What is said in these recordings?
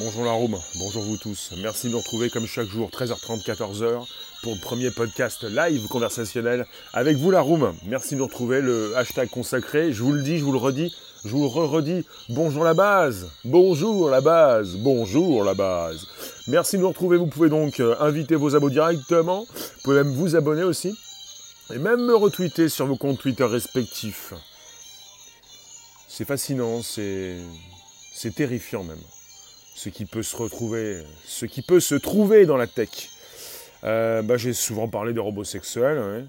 Bonjour la room, bonjour vous tous. Merci de nous retrouver comme chaque jour, 13h30, 14h, pour le premier podcast live conversationnel avec vous la room. Merci de nous retrouver, le hashtag consacré. Je vous le dis, je vous le redis, je vous le redis. Bonjour la base, bonjour la base, bonjour la base. Merci de nous retrouver. Vous pouvez donc euh, inviter vos abos directement. Vous pouvez même vous abonner aussi. Et même me retweeter sur vos comptes Twitter respectifs. C'est fascinant, c'est terrifiant même ce qui peut se retrouver, ce qui peut se trouver dans la tech. Euh, bah, j'ai souvent parlé de robots sexuels.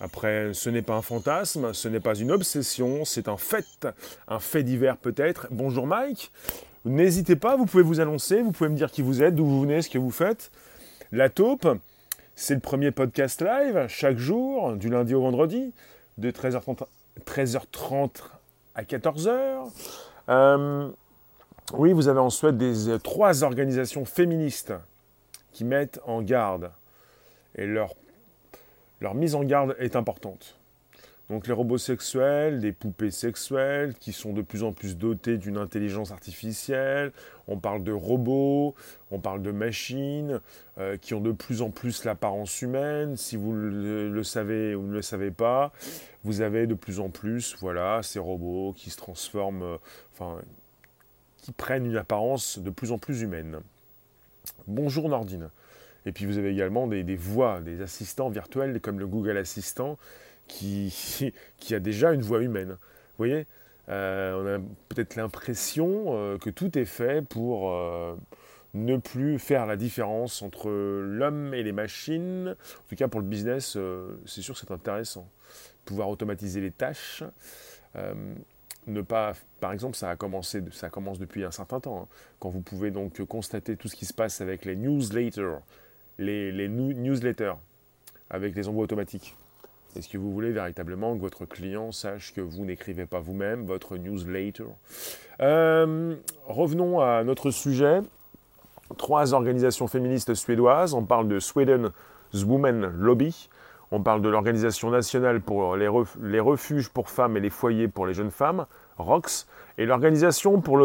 Après, ce n'est pas un fantasme, ce n'est pas une obsession, c'est un fait, un fait divers peut-être. Bonjour Mike, n'hésitez pas, vous pouvez vous annoncer, vous pouvez me dire qui vous êtes, d'où vous venez, ce que vous faites. La taupe, c'est le premier podcast live, chaque jour, du lundi au vendredi, de 13h30, 13h30 à 14h. Euh, oui, vous avez en Suède des, euh, trois organisations féministes qui mettent en garde. Et leur, leur mise en garde est importante. Donc les robots sexuels, les poupées sexuelles qui sont de plus en plus dotés d'une intelligence artificielle. On parle de robots, on parle de machines euh, qui ont de plus en plus l'apparence humaine. Si vous le, savez ou ne le savez pas, vous avez de plus en plus, voilà, ces robots qui se transforment, euh, qui prennent une apparence de plus en plus humaine. Bonjour Nordine. Et puis vous avez également des, voix, des assistants virtuels comme le Google Assistant qui, a déjà une voix humaine. Vous voyez euh, On a peut-être l'impression euh, que tout est fait pour euh, ne plus faire la différence entre l'homme et les machines. En tout cas pour le business, c'est sûr que c'est intéressant. Pouvoir automatiser les tâches ne par exemple, ça a commencé, ça commence depuis un certain temps, hein. quand vous pouvez donc constater tout ce qui se passe avec les newsletters, les, newsletters, avec les envois automatiques. Est-ce que vous voulez véritablement que votre client sache que vous n'écrivez pas vous-même votre newsletter? Euh, Revenons à notre sujet. Trois organisations féministes suédoises. On parle de Sweden's Women Lobby. On parle de l'Organisation nationale pour les, refuges pour femmes et les foyers pour les jeunes femmes, ROX, et l'Organisation pour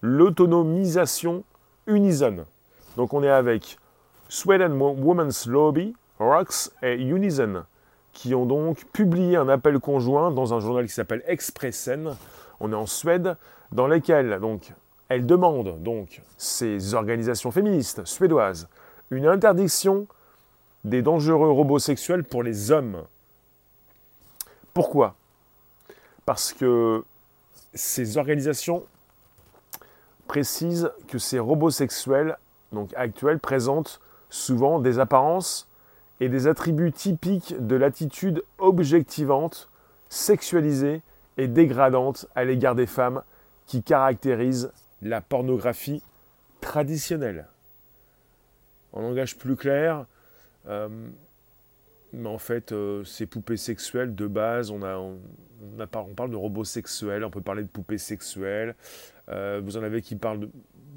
l'autonomisation Unison. Donc on est avec Sweden Women's Lobby, ROX et Unison, qui ont donc publié un appel conjoint dans un journal qui s'appelle Expressen. On est en Suède, dans lequel donc elles demandent donc ces organisations féministes suédoises une interdiction des dangereux robots sexuels pour les hommes. Pourquoi? Parce que ces organisations précisent que ces robots sexuels, donc actuels, présentent souvent des apparences et des attributs typiques de l'attitude objectivante, sexualisée et dégradante à l'égard des femmes qui caractérisent la pornographie traditionnelle. En langage plus clair, mais en fait, euh, ces poupées sexuelles, de base, on, a, on, on, parle de robots sexuels, on peut parler de poupées sexuelles. Euh, vous en avez qui parlent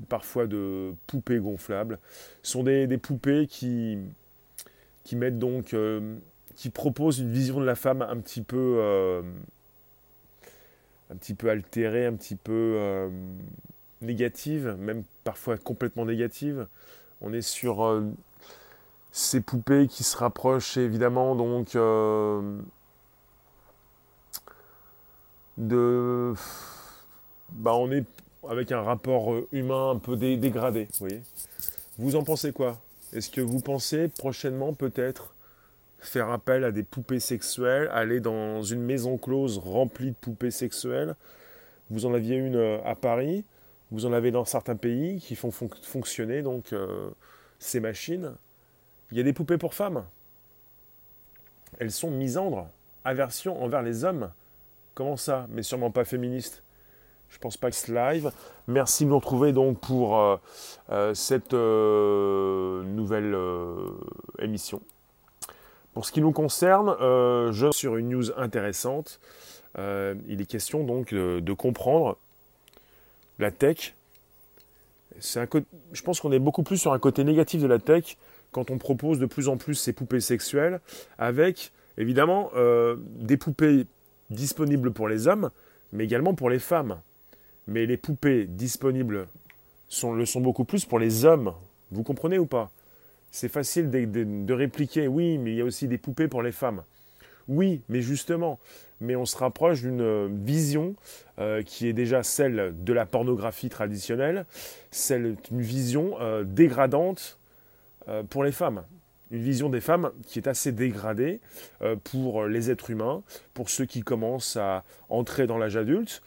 parfois de poupées gonflables. Ce sont des, des poupées qui, qui mettent donc, qui proposent une vision de la femme un petit peu, un petit peu altérée, un petit peu négative, même parfois complètement négative. On est sur ces poupées qui se rapprochent évidemment donc euh, de bah on est avec un rapport euh, humain un peu dégradé vous voyez. Vous en pensez quoi? Est-ce que vous pensez prochainement peut-être faire appel à des poupées sexuelles aller dans une maison close remplie de poupées sexuelles? Vous en aviez une euh, à Paris vous en avez dans certains pays qui font fonctionner donc ces machines il y a des poupées pour femmes. Elles sont misandres, aversion envers les hommes. Comment ça? Mais sûrement pas féministes. Je pense pas que ce live. Merci de nous retrouver donc pour euh, euh, cette euh, nouvelle émission. Pour ce qui nous concerne, je sur une news intéressante. il est question donc de, comprendre la tech. Un je pense qu'on est beaucoup plus sur un côté négatif de la tech quand on propose de plus en plus ces poupées sexuelles avec évidemment euh, des poupées disponibles pour les hommes, mais également pour les femmes. Mais les poupées disponibles le sont beaucoup plus pour les hommes. Vous comprenez ou pas? C'est facile de, répliquer, oui, mais il y a aussi des poupées pour les femmes. Oui, mais justement, mais on se rapproche d'une vision euh, qui est déjà celle de la pornographie traditionnelle, celle d'une vision euh, dégradante euh, pour les femmes. Une vision des femmes qui est assez dégradée pour les êtres humains, pour ceux qui commencent à entrer dans l'âge adulte,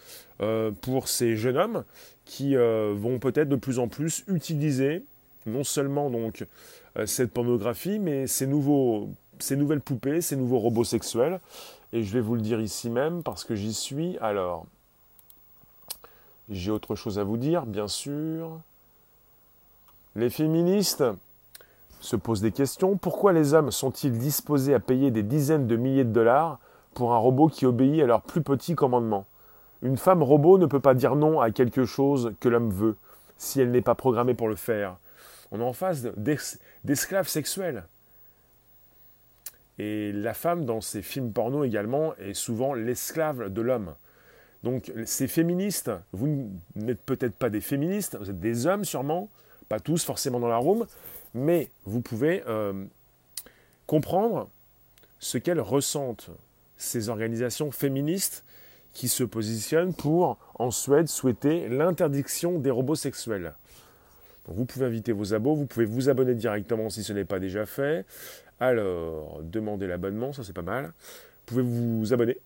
pour ces jeunes hommes qui vont peut-être de plus en plus utiliser non seulement donc cette pornographie, mais ces nouveaux ces nouvelles poupées, ces nouveaux robots sexuels. Et je vais vous le dire ici même parce que j'y suis. Alors, j'ai autre chose à vous dire, bien sûr. Les féministes se posent des questions. Pourquoi les hommes sont-ils disposés à payer des dizaines de milliers de dollars pour un robot qui obéit à leur plus petit commandement? Une femme robot ne peut pas dire non à quelque chose que l'homme veut si elle n'est pas programmée pour le faire. On est en face d'esclaves sexuels. Et la femme, dans ces films porno également, est souvent l'esclave de l'homme. Donc ces féministes, vous n'êtes peut-être pas des féministes, vous êtes des hommes sûrement, pas tous forcément dans la room, mais vous pouvez euh, comprendre ce qu'elles ressentent, ces organisations féministes qui se positionnent pour, en Suède, souhaiter l'interdiction des robots sexuels. Vous pouvez inviter vos abos, vous pouvez vous abonner directement si ce n'est pas déjà fait. Alors, demandez l'abonnement, ça c'est pas mal. Vous pouvez vous abonner.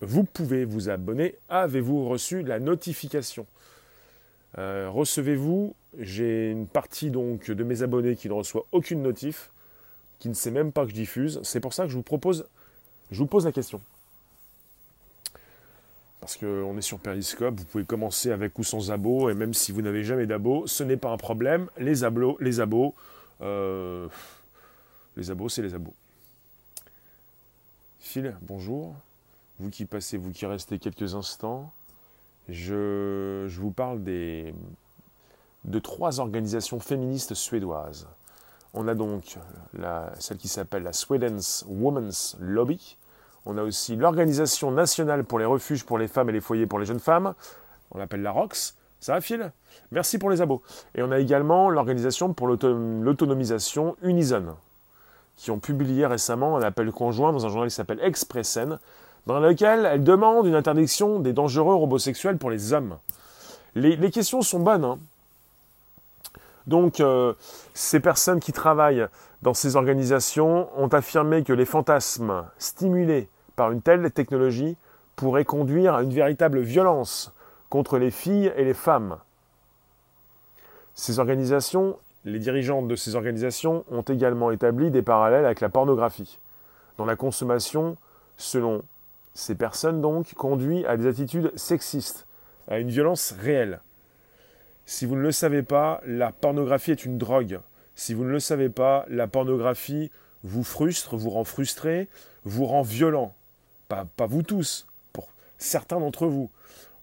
Vous pouvez vous abonner. Avez-vous reçu la notification? Euh, Recevez-vous J'ai une partie donc de mes abonnés qui ne reçoit aucune notif, qui ne sait même pas que je diffuse. C'est pour ça que je vous propose, je vous pose la question. Parce qu'on est sur Periscope, vous pouvez commencer avec ou sans abos, et même si vous n'avez jamais d'abos, ce n'est pas un problème. Les abos, les abos, euh, les abos, c'est les abos. Phil, bonjour. Vous qui passez, vous qui restez quelques instants, je, vous parle de trois organisations féministes suédoises. On a donc celle qui s'appelle la Sweden's Women's Lobby. On a aussi l'Organisation nationale pour les refuges pour les femmes et les foyers pour les jeunes femmes. On l'appelle la ROX. Ça va, Phil? Merci pour les abos. Et on a également l'Organisation pour l'autonomisation Unison qui ont publié récemment un appel conjoint dans un journal qui s'appelle Expressen, dans lequel elles demandent une interdiction des dangereux robots sexuels pour les hommes. Les, questions sont bonnes. Hein. Donc, euh, ces personnes qui travaillent dans ces organisations ont affirmé que les fantasmes stimulés par une telle technologie pourraient conduire à une véritable violence contre les filles et les femmes. Ces organisations les dirigeantes de ces organisations ont également établi des parallèles avec la pornographie, dont la consommation, selon ces personnes donc, conduit à des attitudes sexistes, à une violence réelle. Si vous ne le savez pas, la pornographie est une drogue. Si vous ne le savez pas, la pornographie vous frustre, vous rend frustré, vous rend violent. Pas, pas vous tous, pour certains d'entre vous.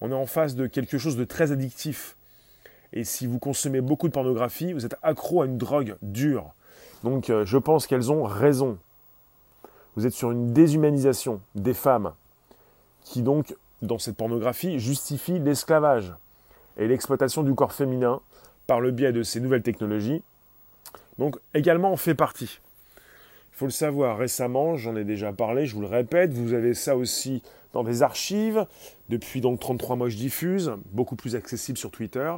On est en face de quelque chose de très addictif. Et si vous consommez beaucoup de pornographie, vous êtes accro à une drogue dure. Donc euh, je pense qu'elles ont raison. Vous êtes sur une déshumanisation des femmes qui donc, dans cette pornographie, justifie l'esclavage et l'exploitation du corps féminin par le biais de ces nouvelles technologies. Donc également on fait partie. Il faut le savoir, récemment, j'en ai déjà parlé, je vous le répète, vous avez ça aussi dans des archives. Depuis donc 33 mois, je diffuse, beaucoup plus accessible sur Twitter.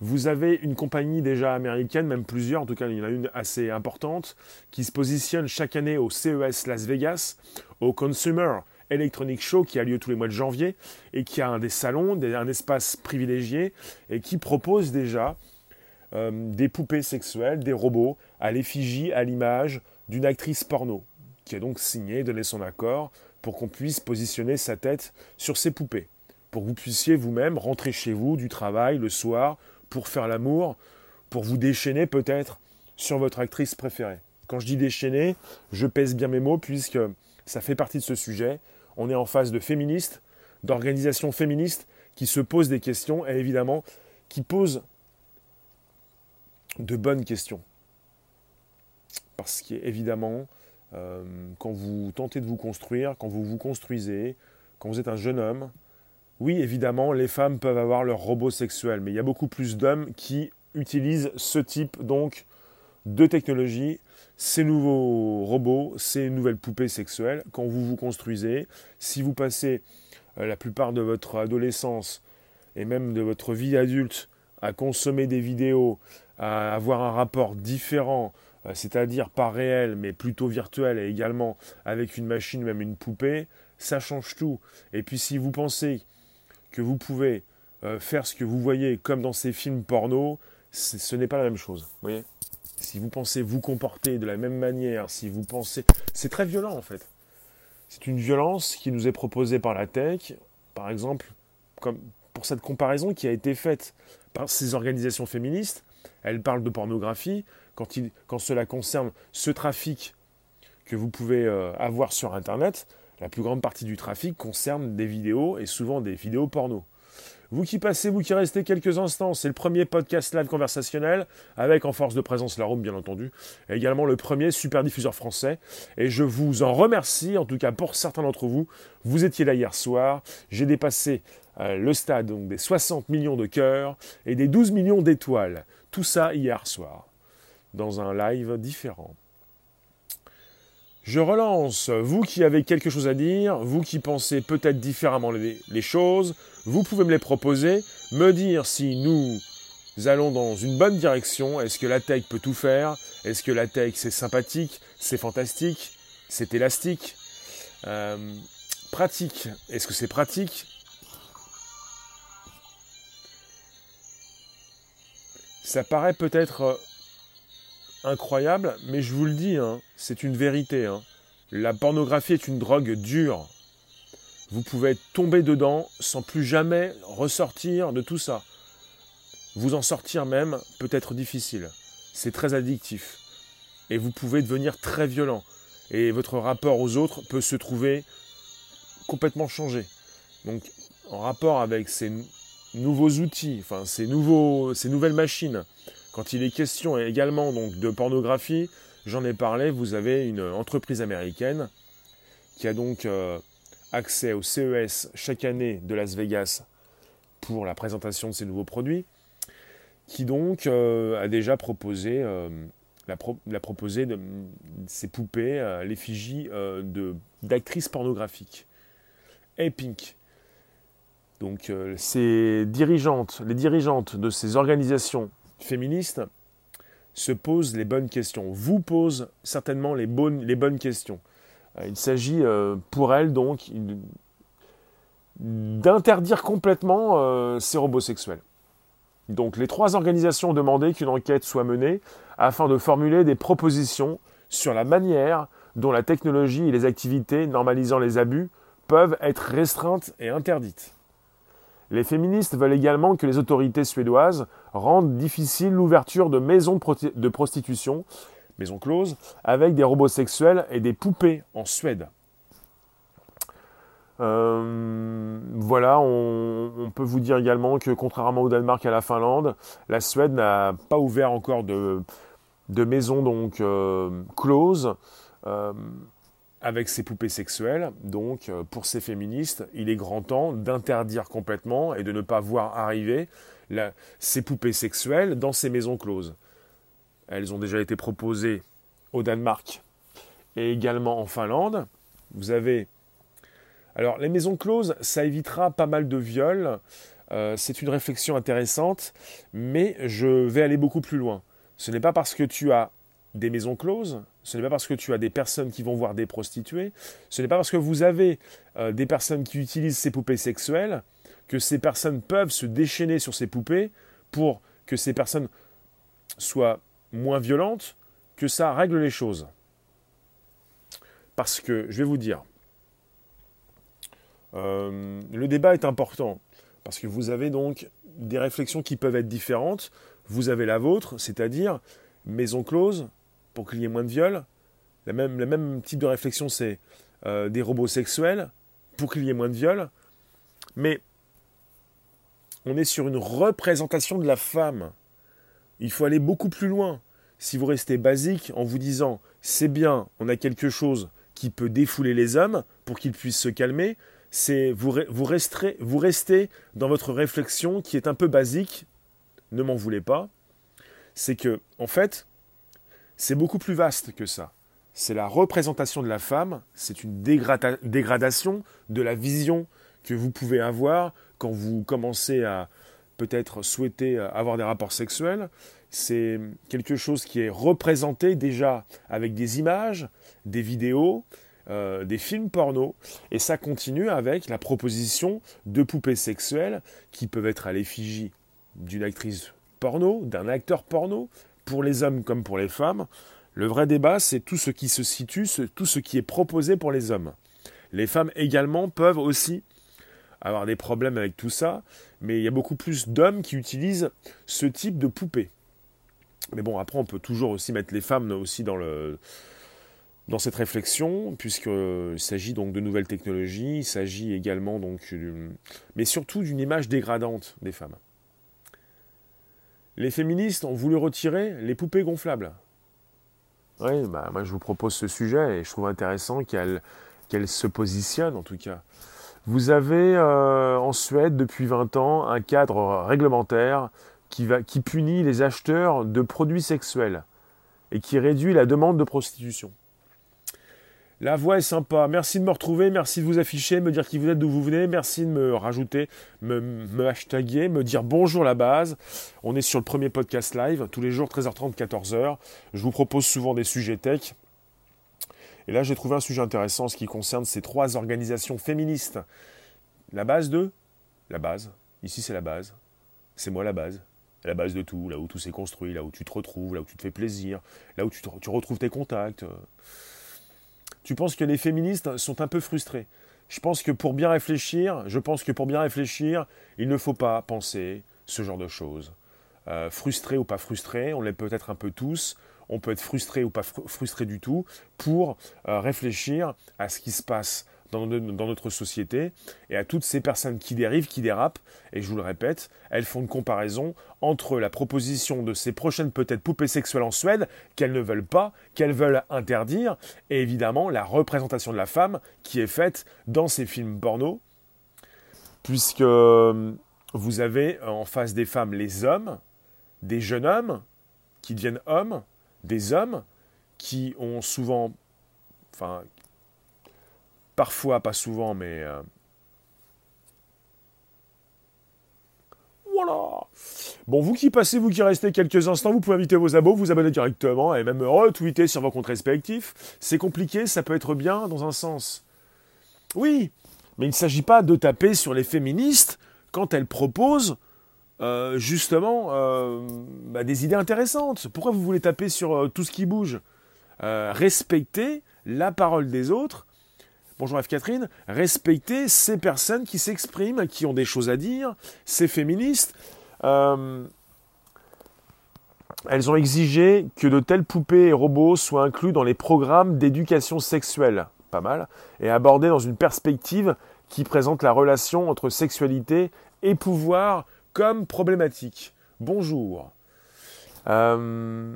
Vous avez une compagnie déjà américaine, même plusieurs, en tout cas il y en a une assez importante, qui se positionne chaque année au CES Las Vegas, au Consumer Electronic Show qui a lieu tous les mois de janvier et qui a un des salons, un espace privilégié et qui propose déjà euh, des poupées sexuelles, des robots à l'effigie, à l'image d'une actrice porno, qui a donc signé, donné son accord pour qu'on puisse positionner sa tête sur ces poupées, pour que vous puissiez vous-même rentrer chez vous du travail le soir pour faire l'amour, pour vous déchaîner peut-être sur votre actrice préférée. Quand je dis déchaîner, je pèse bien mes mots puisque ça fait partie de ce sujet. On est en face de féministes, d'organisations féministes qui se posent des questions et évidemment qui posent de bonnes questions. Parce qu'évidemment, euh, quand vous tentez de vous construire, quand vous vous construisez, quand vous êtes un jeune homme, oui, évidemment, les femmes peuvent avoir leur robot sexuel, mais il y a beaucoup plus d'hommes qui utilisent ce type donc de technologie, ces nouveaux robots, ces nouvelles poupées sexuelles, quand vous vous construisez, si vous passez euh, la plupart de votre adolescence et même de votre vie adulte à consommer des vidéos, à avoir un rapport différent, euh, c'est-à-dire pas réel mais plutôt virtuel et également avec une machine, même une poupée, ça change tout. Et puis si vous pensez que vous pouvez euh, faire ce que vous voyez comme dans ces films porno, ce n'est pas la même chose. Si vous pensez vous comporter de la même manière, si vous pensez... C'est très violent en fait. C'est une violence qui nous est proposée par la tech, par exemple, comme pour cette comparaison qui a été faite par ces organisations féministes. Elles parlent de pornographie. Quand, cela concerne ce trafic que vous pouvez euh, avoir sur Internet, la plus grande partie du trafic concerne des vidéos et souvent des vidéos porno. Vous qui passez, vous qui restez quelques instants, c'est le premier podcast live conversationnel, avec en force de présence la room bien entendu, et également le premier super diffuseur français. Et je vous en remercie, en tout cas pour certains d'entre vous. Vous étiez là hier soir, j'ai dépassé euh, le stade des 60 millions de cœurs et des 12 millions d'étoiles. Tout ça hier soir, dans un live différent. Je relance, vous qui avez quelque chose à dire, vous qui pensez peut-être différemment les, choses, vous pouvez me les proposer, me dire si nous allons dans une bonne direction, est-ce que la tech peut tout faire, est-ce que la tech c'est sympathique, c'est fantastique, c'est élastique, euh, pratique, est-ce que c'est pratique? Ça paraît peut-être incroyable, mais je vous le dis, hein, c'est une vérité. Hein. La pornographie est une drogue dure. Vous pouvez tomber dedans sans plus jamais ressortir de tout ça. Vous en sortir même peut être difficile. C'est très addictif. Et vous pouvez devenir très violent. Et votre rapport aux autres peut se trouver complètement changé. Donc, en rapport avec ces nouveaux outils, enfin ces, nouveaux, ces nouvelles machines, quand il est question également donc de pornographie, j'en ai parlé, vous avez une entreprise américaine qui a donc euh, accès au CES chaque année de Las Vegas pour la présentation de ses nouveaux produits, qui donc euh, a déjà proposé, euh, proposé de, ses poupées à l'effigie d'actrices pornographiques. Et. Donc ces dirigeantes, les dirigeantes de ces organisations féministe se pose les bonnes questions, vous pose certainement les bonnes, questions. Euh, il s'agit euh, pour elle donc d'interdire complètement euh, ces robots sexuels. Donc les trois organisations ont demandé qu'une enquête soit menée afin de formuler des propositions sur la manière dont la technologie et les activités normalisant les abus peuvent être restreintes et interdites. Les féministes veulent également que les autorités suédoises rendent difficile l'ouverture de maisons de prostitution, maisons closes, avec des robots sexuels et des poupées en Suède. Euh, voilà, on, peut vous dire également que contrairement au Danemark et à la Finlande, la Suède n'a pas ouvert encore de, maisons donc euh, closes. Euh, avec ces poupées sexuelles. Donc, euh, pour ces féministes, il est grand temps d'interdire complètement et de ne pas voir arriver ces poupées sexuelles dans ces maisons closes. Elles ont déjà été proposées au Danemark et également en Finlande. Vous avez. Alors, les maisons closes, ça évitera pas mal de viols. Euh, c'est une réflexion intéressante, mais je vais aller beaucoup plus loin. Ce n'est pas parce que tu as des maisons closes, ce n'est pas parce que tu as des personnes qui vont voir des prostituées, ce n'est pas parce que vous avez euh, des personnes qui utilisent ces poupées sexuelles que ces personnes peuvent se déchaîner sur ces poupées pour que ces personnes soient moins violentes, que ça règle les choses. Parce que, je vais vous dire, euh, le débat est important, parce que vous avez donc des réflexions qui peuvent être différentes. Vous avez la vôtre, c'est-à-dire maison close, pour qu'il y ait moins de viols. Le même, type de réflexion, c'est euh, des robots sexuels pour qu'il y ait moins de viols. Mais on est sur une représentation de la femme. Il faut aller beaucoup plus loin. Si vous restez basique en vous disant c'est bien, on a quelque chose qui peut défouler les hommes pour qu'ils puissent se calmer, c'est vous, vous, resterez, vous restez dans votre réflexion qui est un peu basique, ne m'en voulez pas, c'est que, en fait, c'est beaucoup plus vaste que ça. C'est la représentation de la femme, c'est une dégradation de la vision que vous pouvez avoir quand vous commencez à peut-être souhaiter avoir des rapports sexuels. C'est quelque chose qui est représenté déjà avec des images, des vidéos, euh, des films porno, et ça continue avec la proposition de poupées sexuelles qui peuvent être à l'effigie d'une actrice porno, d'un acteur porno, pour les hommes comme pour les femmes. Le vrai débat, c'est tout ce qui se situe, tout ce qui est proposé pour les hommes. Les femmes également peuvent aussi avoir des problèmes avec tout ça, mais il y a beaucoup plus d'hommes qui utilisent ce type de poupées. Mais bon, après, on peut toujours aussi mettre les femmes aussi dans cette réflexion, puisqu'il s'agit donc de nouvelles technologies, il s'agit également donc, mais surtout d'une image dégradante des femmes. Les féministes ont voulu retirer les poupées gonflables. Oui, bah, moi je vous propose ce sujet et je trouve intéressant qu'elle se positionne en tout cas. Vous avez euh, en Suède depuis 20 ans un cadre réglementaire qui, punit les acheteurs de produits sexuels et qui réduit la demande de prostitution. La voix est sympa. Merci de me retrouver, merci de vous afficher, me dire qui vous êtes, d'où vous venez. Merci de me rajouter, me, me hashtaguer, me dire bonjour la base. On est sur le premier podcast live, tous les jours 13h30, 14h. Je vous propose souvent des sujets tech. Et là, j'ai trouvé un sujet intéressant, ce qui concerne ces trois organisations féministes. La base de? La base. Ici, c'est la base. C'est moi la base. La base de tout, là où tout s'est construit, là où tu te retrouves, là où tu te fais plaisir, là où tu, tu retrouves tes contacts. Tu penses que les féministes sont un peu frustrés. Je pense que pour bien réfléchir, je pense que pour bien réfléchir, il ne faut pas penser ce genre de choses. Euh, frustré ou pas frustré, on l'est peut-être un peu tous, on peut être frustré ou pas frustré du tout, pour euh, réfléchir à ce qui se passe dans, notre société et à toutes ces personnes qui dérivent, qui dérapent. Et je vous le répète, elles font une comparaison entre la proposition de ces prochaines peut-être poupées sexuelles en Suède qu'elles ne veulent pas, qu'elles veulent interdire, et évidemment la représentation de la femme qui est faite dans ces films porno, puisque euh, vous avez en face des femmes les hommes, des jeunes hommes qui deviennent hommes, des hommes qui ont souvent, Parfois, pas souvent, mais... Euh, voilà Bon, vous qui passez, vous qui restez quelques instants, vous pouvez inviter vos abos, vous abonner directement et même retweeter sur vos comptes respectifs. C'est compliqué, ça peut être bien dans un sens. Oui, mais il ne s'agit pas de taper sur les féministes quand elles proposent euh, justement euh, bah, des idées intéressantes. Pourquoi vous voulez taper sur tout ce qui bouge? Respectez la parole des autres bonjour F. Catherine, respecter ces personnes qui s'expriment, qui ont des choses à dire, ces féministes. Euh, elles ont exigé que de telles poupées et robots soient inclus dans les programmes d'éducation sexuelle, pas mal, et abordés dans une perspective qui présente la relation entre sexualité et pouvoir comme problématique. Bonjour. Euh,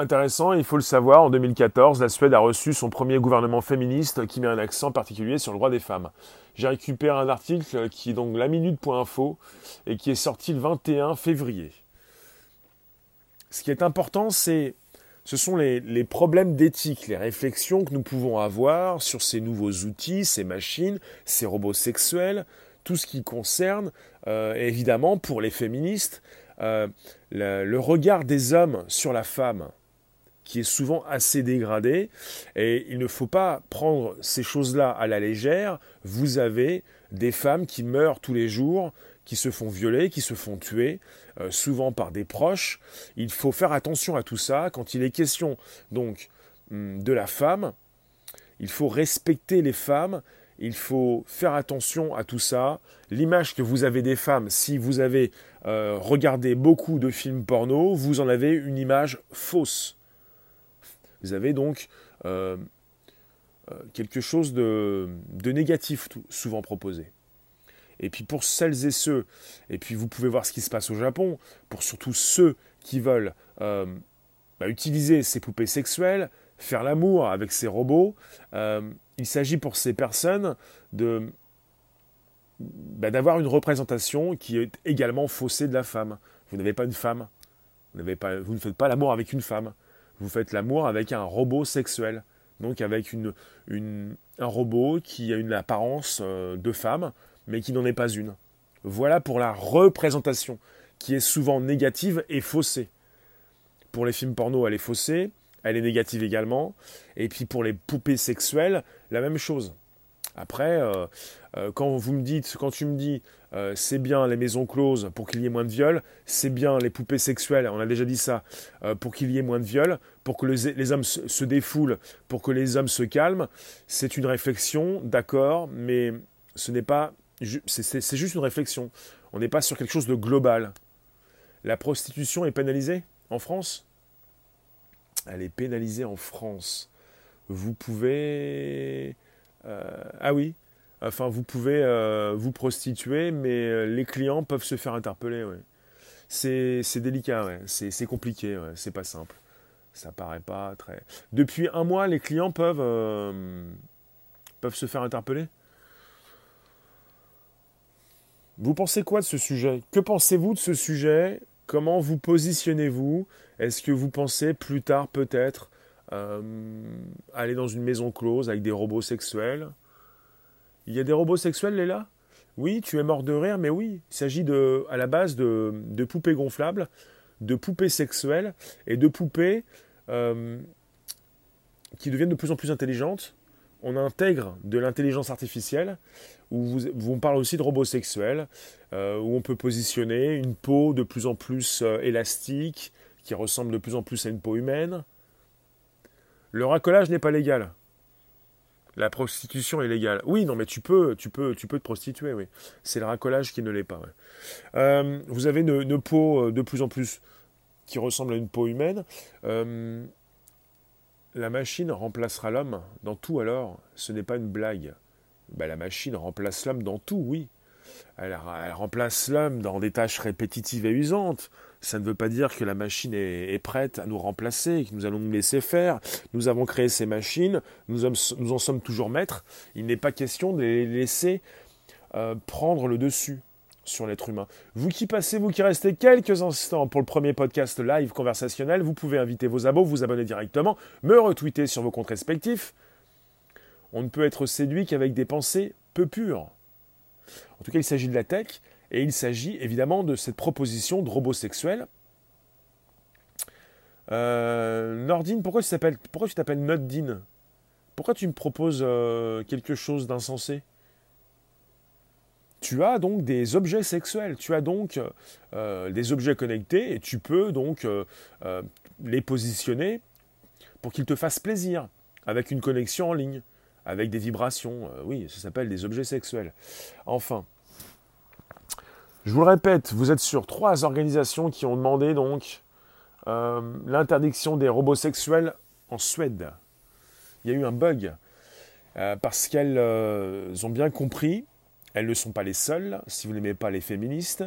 Intéressant, il faut le savoir, en 2014, la Suède a reçu son premier gouvernement féministe qui met un accent particulier sur le droit des femmes. J'ai récupéré un article qui est donc la minute.info et qui est sorti le 21 février. Ce qui est important, c'est ce sont les, problèmes d'éthique, les réflexions que nous pouvons avoir sur ces nouveaux outils, ces machines, ces robots sexuels, tout ce qui concerne, euh, évidemment, pour les féministes, euh, le regard des hommes sur la femme qui est souvent assez dégradé. Et il ne faut pas prendre ces choses-là à la légère. Vous avez des femmes qui meurent tous les jours, qui se font violer, qui se font tuer, euh, souvent par des proches. Il faut faire attention à tout ça. Quand il est question donc hum, de la femme, il faut respecter les femmes. Il faut faire attention à tout ça. L'image que vous avez des femmes, si vous avez euh, regardé beaucoup de films porno, vous en avez une image fausse. Vous avez donc euh, euh, quelque chose de, négatif souvent proposé. Et puis pour celles et ceux, et puis vous pouvez voir ce qui se passe au Japon, pour surtout ceux qui veulent euh, bah, utiliser ces poupées sexuelles, faire l'amour avec ces robots, il s'agit pour ces personnes de, bah, d'avoir une représentation qui est également faussée de la femme. Vous n'avez pas une femme. Vous, ne faites pas l'amour avec une femme. Vous faites l'amour avec un robot sexuel. Donc avec un robot qui a une apparence euh, de femme, mais qui n'en est pas une. Voilà pour la représentation, qui est souvent négative et faussée. Pour les films porno, elle est faussée, elle est négative également. Et puis pour les poupées sexuelles, la même chose. Après, euh, euh, quand vous me dites, quand tu me dis, euh, c'est bien les maisons closes pour qu'il y ait moins de viols, c'est bien les poupées sexuelles, on a déjà dit ça, pour qu'il y ait moins de viols, pour que les, hommes se, défoulent, pour que les hommes se calment, c'est une réflexion, d'accord, mais ce n'est pas, c'est juste une réflexion. On n'est pas sur quelque chose de global. La prostitution est pénalisée en France? Elle est pénalisée en France. Vous pouvez ah oui, enfin vous pouvez euh, vous prostituer, mais euh, les clients peuvent se faire interpeller. C'est délicat, c'est compliqué, c'est pas simple. Ça paraît pas très. Depuis un mois, les clients peuvent, se faire interpeller? Vous pensez quoi de ce sujet? Que pensez-vous de ce sujet? Comment vous positionnez-vous? Est-ce que vous pensez plus tard peut-être euh, aller dans une maison close avec des robots sexuels. Il y a des robots sexuels, Léla? Oui, tu es mort de rire, mais oui, il s'agit de, à la base de, poupées gonflables, de poupées sexuelles et de poupées euh, qui deviennent de plus en plus intelligentes. On intègre de l'intelligence artificielle, où on parle aussi de robots sexuels, euh, où on peut positionner une peau de plus en plus élastique, qui ressemble de plus en plus à une peau humaine. Le racolage n'est pas légal. La prostitution est légale. Oui, non, mais tu peux, tu peux, tu peux te prostituer, oui. C'est le racolage qui ne l'est pas. Euh, vous avez une, peau euh, de plus en plus qui ressemble à une peau humaine. Euh, la machine remplacera l'homme dans tout alors. Ce n'est pas une blague. Ben, la machine remplace l'homme dans tout, oui. Elle remplace l'homme dans des tâches répétitives et usantes ça ne veut pas dire que la machine est, prête à nous remplacer, que nous allons nous laisser faire. Nous avons créé ces machines, nous, en sommes toujours maîtres. Il n'est pas question de les laisser euh, prendre le dessus sur l'être humain. Vous qui passez, vous qui restez quelques instants pour le premier podcast live conversationnel, vous pouvez inviter vos abos, vous abonner directement, me retweeter sur vos comptes respectifs. On ne peut être séduit qu'avec des pensées peu pures. En tout cas, il s'agit de la tech et il s'agit évidemment de cette proposition de robot sexuel. Euh, Nordine, pourquoi tu t'appelles pourquoi tu t'appelles Nordine? Pourquoi tu me proposes euh, quelque chose d'insensé? Tu as donc des objets sexuels, tu as donc euh, des objets connectés et tu peux donc les positionner pour qu'ils te fassent plaisir avec une connexion en ligne, avec des vibrations. oui, ça s'appelle des objets sexuels. Enfin, je vous le répète, vous êtes sur trois organisations qui ont demandé donc euh, l'interdiction des robots sexuels en Suède. Il y a eu un bug euh, parce qu'elles euh, ont bien compris, elles ne sont pas les seules, si vous n'aimez pas les féministes,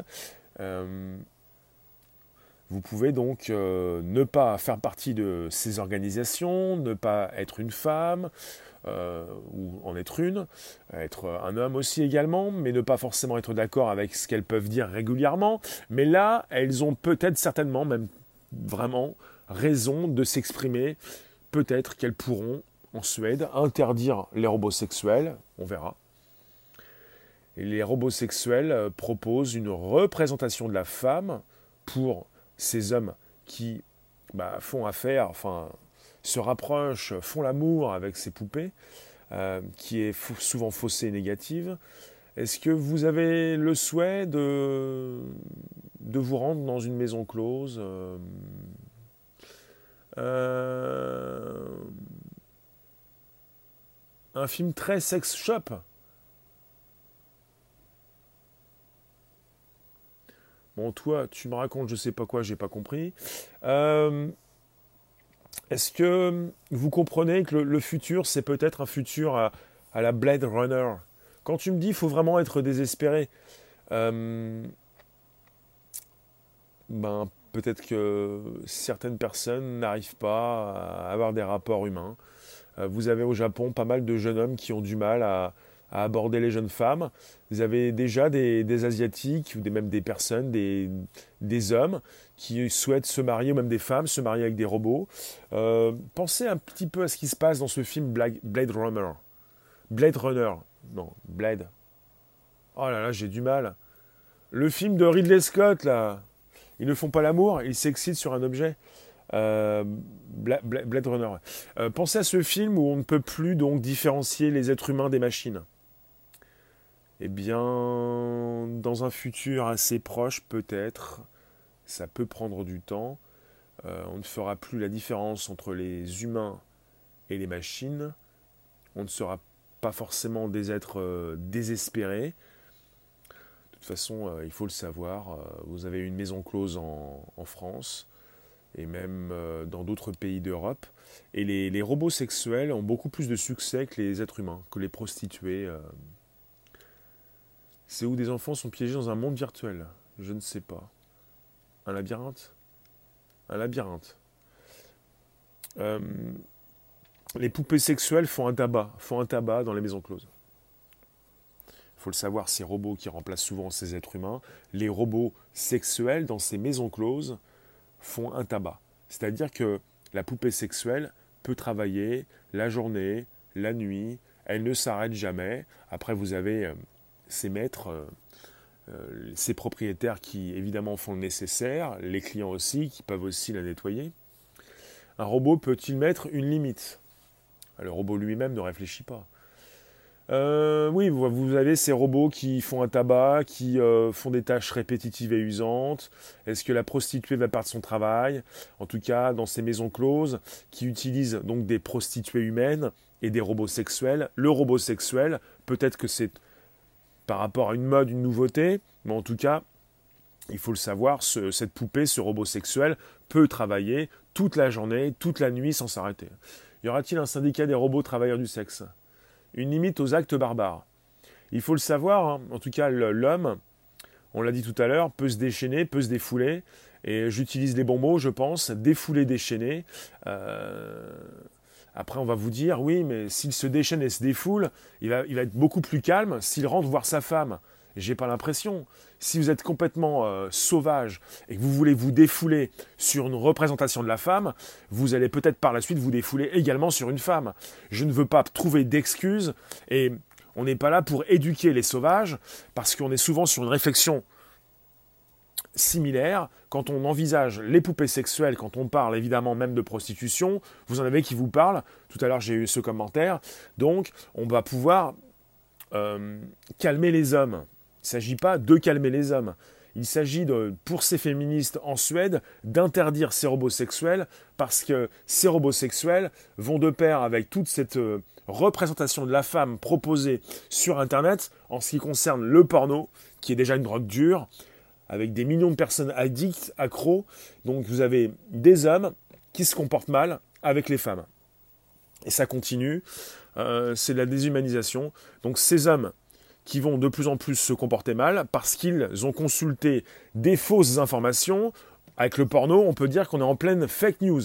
vous pouvez donc ne pas faire partie de ces organisations, ne pas être une femme, euh, ou en être une, être un homme aussi également, mais ne pas forcément être d'accord avec ce qu'elles peuvent dire régulièrement. Mais là, elles ont peut-être certainement même vraiment raison de s'exprimer. Peut-être qu'elles pourront, en Suède, interdire les robots sexuels, on verra. Les robots sexuels euh, proposent une représentation de la femme pour ces hommes qui bah, font affaire, se rapprochent, font l'amour avec ces poupées, euh, qui est souvent faussée et négative. Est-ce que vous avez le souhait de, de vous rendre dans une maison close euh, euh, Un film très sex shop? Bon, toi, tu me racontes, je sais pas quoi, j'ai pas compris. Est-ce que vous comprenez que le, futur, c'est peut-être un futur à, la Blade Runner? Quand tu me dis qu'il faut vraiment être désespéré, euh, ben, peut-être que certaines personnes n'arrivent pas à avoir des rapports humains. Euh, vous avez au Japon pas mal de jeunes hommes qui ont du mal à, à aborder les jeunes femmes. Vous avez déjà des, Asiatiques ou des, même des personnes, des, des, hommes qui souhaitent se marier, ou même des femmes, se marier avec des robots. Euh, pensez un petit peu à ce qui se passe dans ce film Blade Runner. Blade Runner. Non, Blade. Oh là là, j'ai du mal. Le film de Ridley Scott, là. Ils ne font pas l'amour, ils s'excitent sur un objet. Euh, Blade Runner. Euh, pensez à ce film où on ne peut plus donc différencier les êtres humains des machines. Eh bien, dans un futur assez proche, peut-être, ça peut prendre du temps. Euh, on ne fera plus la différence entre les humains et les machines. On ne sera pas forcément des êtres désespérés. De toute façon, il faut le savoir, vous avez une maison close en France et même euh, dans d'autres pays d'Europe. Et les, robots sexuels ont beaucoup plus de succès que les êtres humains, que les prostituées. Euh. C'est où des enfants sont piégés dans un monde virtuel. Je ne sais pas. Un labyrinthe? Un labyrinthe. Euh, les poupées sexuelles font un tabac, font un tabac dans les maisons closes. Il faut le savoir, ces robots qui remplacent souvent ces êtres humains, les robots sexuels dans ces maisons closes font un tabac. C'est-à-dire que la poupée sexuelle peut travailler la journée, la nuit, elle ne s'arrête jamais. Après, vous avez ces maîtres, euh, euh, ces propriétaires qui évidemment font le nécessaire, les clients aussi, qui peuvent aussi la nettoyer. Un robot peut-il mettre une limite? Le robot lui-même ne réfléchit pas. Euh, oui, vous avez ces robots qui font un tabac, qui font des tâches répétitives et usantes. Est-ce que la prostituée va perdre son travail? En tout cas, dans ces maisons closes, qui utilisent donc des prostituées humaines et des robots sexuels. Le robot sexuel, peut-être que c'est par rapport à une mode, une nouveauté, mais en tout cas, il faut le savoir, cette poupée, ce robot sexuel, peut travailler toute la journée, toute la nuit sans s'arrêter. Y aura-t-il un syndicat des robots travailleurs du sexe? Une limite aux actes barbares. Il faut le savoir, hein. en tout cas l'homme, on l'a dit tout à l'heure, peut se déchaîner, peut se défouler, et j'utilise les bons mots, je pense, défouler, déchaîner. Euh, après, on va vous dire, oui, mais s'il se déchaîne et se défoule, il va, être beaucoup plus calme s'il rentre voir sa femme. J'ai pas l'impression. Si vous êtes complètement euh, sauvage et que vous voulez vous défouler sur une représentation de la femme, vous allez peut-être par la suite vous défouler également sur une femme. Je ne veux pas trouver d'excuses et on n'est pas là pour éduquer les sauvages parce qu'on est souvent sur une réflexion similaire quand on envisage les poupées sexuelles, quand on parle évidemment même de prostitution, vous en avez qui vous parlent. Tout à l'heure j'ai eu ce commentaire. Donc on va pouvoir euh, calmer les hommes il ne s'agit pas de calmer les hommes. Il s'agit pour ces féministes en Suède d'interdire ces robots sexuels parce que ces robots sexuels vont de pair avec toute cette euh, représentation de la femme proposée sur Internet en ce qui concerne le porno, qui est déjà une drogue dure, avec des millions de personnes addictes, accros. Donc vous avez des hommes qui se comportent mal avec les femmes. Et ça continue. Euh, c'est de la déshumanisation. Donc ces hommes qui vont de plus en plus se comporter mal parce qu'ils ont consulté des fausses informations. Avec le porno, on peut dire qu'on est en pleine fake news.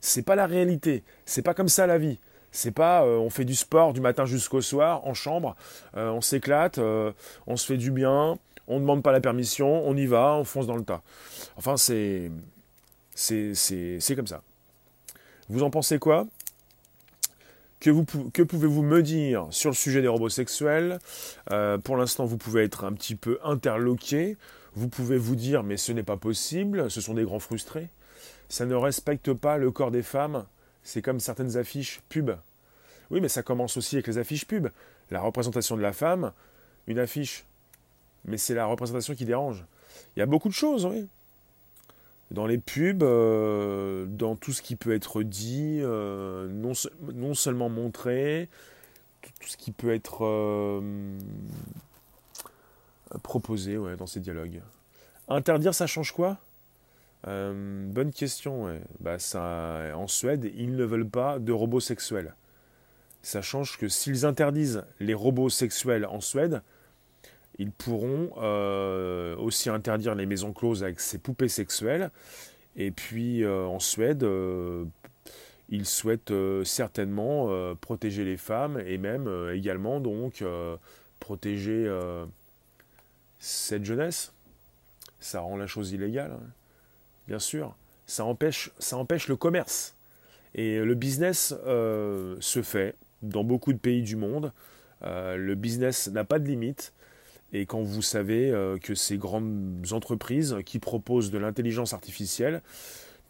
C'est pas la réalité. C'est pas comme ça la vie. C'est pas euh, on fait du sport du matin jusqu'au soir en chambre, euh, on s'éclate, on se fait du bien, on ne demande pas la permission, on y va, on fonce dans le tas. Enfin, c'est c'est comme ça. Vous en pensez quoi? Que, vous, que pouvez-vous me dire sur le sujet des robots sexuels? Euh, Pour l'instant, vous pouvez être un petit peu interloqué. Vous pouvez vous dire, mais ce n'est pas possible, ce sont des grands frustrés. Ça ne respecte pas le corps des femmes. C'est comme certaines affiches pub. Oui, mais ça commence aussi avec les affiches pub. La représentation de la femme, une affiche. Mais c'est la représentation qui dérange. Il y a beaucoup de choses, oui dans les pubs, euh, dans tout ce qui peut être dit, euh, non, seulement montré, tout, ce qui peut être euh, proposé ouais, dans ces dialogues. Interdire, ça change quoi? Bonne question. Bah, ça, en Suède, ils ne veulent pas de robots sexuels. Ça change que s'ils interdisent les robots sexuels en Suède, ils pourront euh, aussi interdire les maisons closes avec ces poupées sexuelles. Et puis euh, en Suède, euh, il souhaite euh, certainement protéger les femmes et même également donc protéger cette jeunesse. Ça rend la chose illégale, hein. bien sûr. Ça empêche, ça empêche le commerce. Et le business se fait dans beaucoup de pays du monde. le business n'a pas de limite. Et quand vous savez que ces grandes entreprises qui proposent de l'intelligence artificielle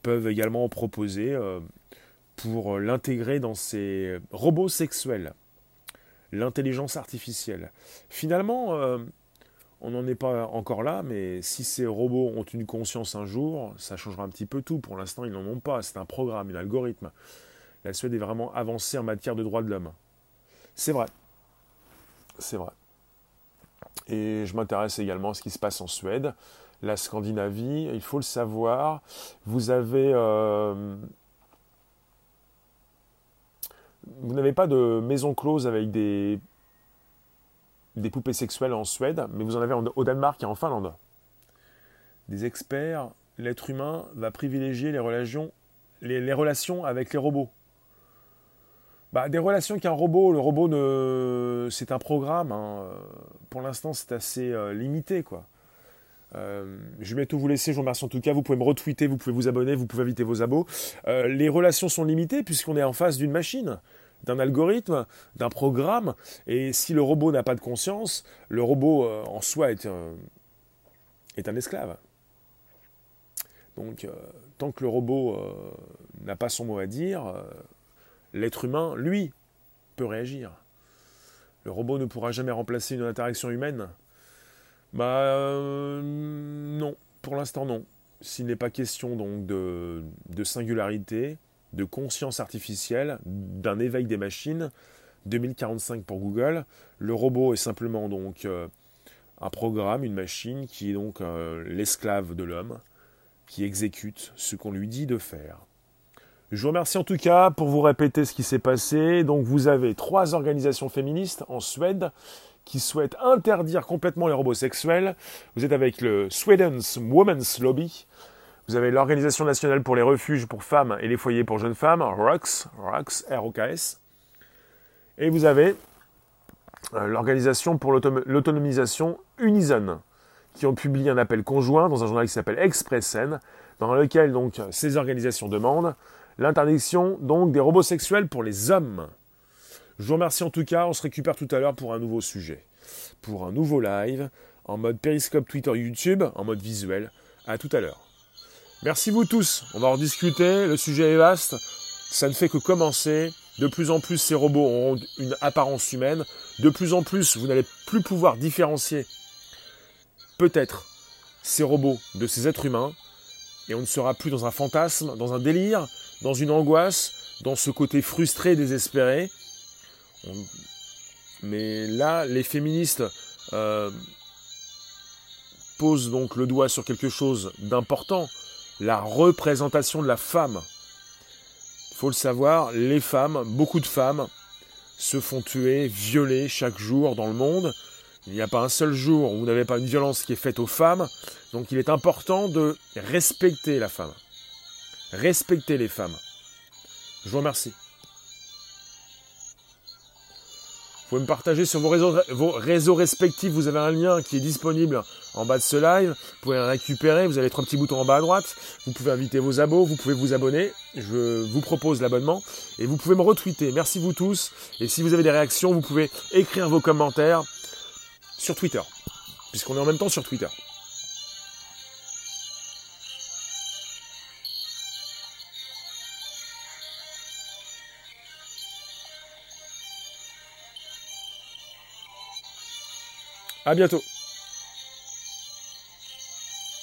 peuvent également en proposer pour euh, l'intégrer dans ces robots sexuels, l'intelligence artificielle. Finalement, euh, on n'en est pas encore là, mais si ces robots ont une conscience un jour, ça changera un petit peu tout. Pour l'instant, ils n'en ont pas. C'est un programme, un algorithme. La Suède est vraiment avancée en matière de droits de l'homme. C'est vrai. C'est vrai. Et je m'intéresse également à ce qui se passe en Suède. La Scandinavie, il faut le savoir. Vous avez euh, vous n'avez pas de maison close avec des, poupées sexuelles en Suède, mais vous en avez au Danemark et en Finlande. Des experts, l'être humain va privilégier les, relations avec les robots. Bah, des relations qu'un robot, le robot ne, c'est un programme. Hein. Pour l'instant, c'est assez euh, limité, quoi. Euh, je vais bientôt vous laisser, je vous remercie en tout cas. Vous pouvez me retweeter, vous pouvez vous abonner, vous pouvez inviter vos abos. Euh, les relations sont limitées puisqu'on est en face d'une machine, d'un algorithme, d'un programme. Et si le robot n'a pas de conscience, le robot euh, en soi est est un esclave. Donc, tant que le robot n'a pas son mot à dire, l'être humain, lui, peut réagir. Le robot ne pourra jamais remplacer une interaction humaine. Bah euh, non, pour l'instant non. S'il n'est pas question donc de, singularité, de conscience artificielle, d'un éveil des machines, 2045 pour Google, le robot est simplement donc euh, un programme, une machine qui est donc euh, l'esclave de l'homme, qui exécute ce qu'on lui dit de faire. Je vous remercie en tout cas pour vous répéter ce qui s'est passé. Donc vous avez trois organisations féministes en Suède qui souhaite interdire complètement les robots sexuels. Vous êtes avec le Sweden's Women's Lobby. Vous avez l'Organisation nationale pour les refuges pour femmes et les foyers pour jeunes femmes, ROKS, ROKS, R-O-K-S. Et vous avez euh, l'Organisation pour l'autonomisation Unison, qui ont publié un appel conjoint dans un journal qui s'appelle Expressen, dans lequel donc ces organisations demandent l'interdiction donc des robots sexuels pour les hommes. Je vous remercie en tout cas, on se récupère tout à l'heure pour un nouveau sujet, pour un nouveau live, en mode Periscope, Twitter, YouTube, en mode visuel. À tout à l'heure. Merci vous tous, on va en discuter, le sujet est vaste, ça ne fait que commencer. De plus en plus, ces robots auront une apparence humaine. De plus en plus, vous n'allez plus pouvoir différencier peut-être ces robots de ces êtres humains. Et on ne sera plus dans un fantasme, dans un délire, dans une angoisse, dans ce côté frustré, désespéré. Mais là, les féministes euh, posent donc le doigt sur quelque chose d'important, la représentation de la femme. Il faut le savoir, les femmes, beaucoup de femmes, se font tuer, violer chaque jour dans le monde. Il n'y a pas un seul jour où vous n'avez pas une violence qui est faite aux femmes. Donc il est important de respecter la femme. Respecter les femmes. Je vous remercie. Vous pouvez me partager sur vos réseaux, vos réseaux respectifs. Vous avez un lien qui est disponible en bas de ce live. Vous pouvez le récupérer. Vous avez trois petits boutons en bas à droite. Vous pouvez inviter vos abos. Vous pouvez vous abonner. Je vous propose l'abonnement. Et vous pouvez me retweeter. Merci vous tous. Et si vous avez des réactions, vous pouvez écrire vos commentaires sur Twitter. Puisqu'on est en même temps sur Twitter. À bientôt.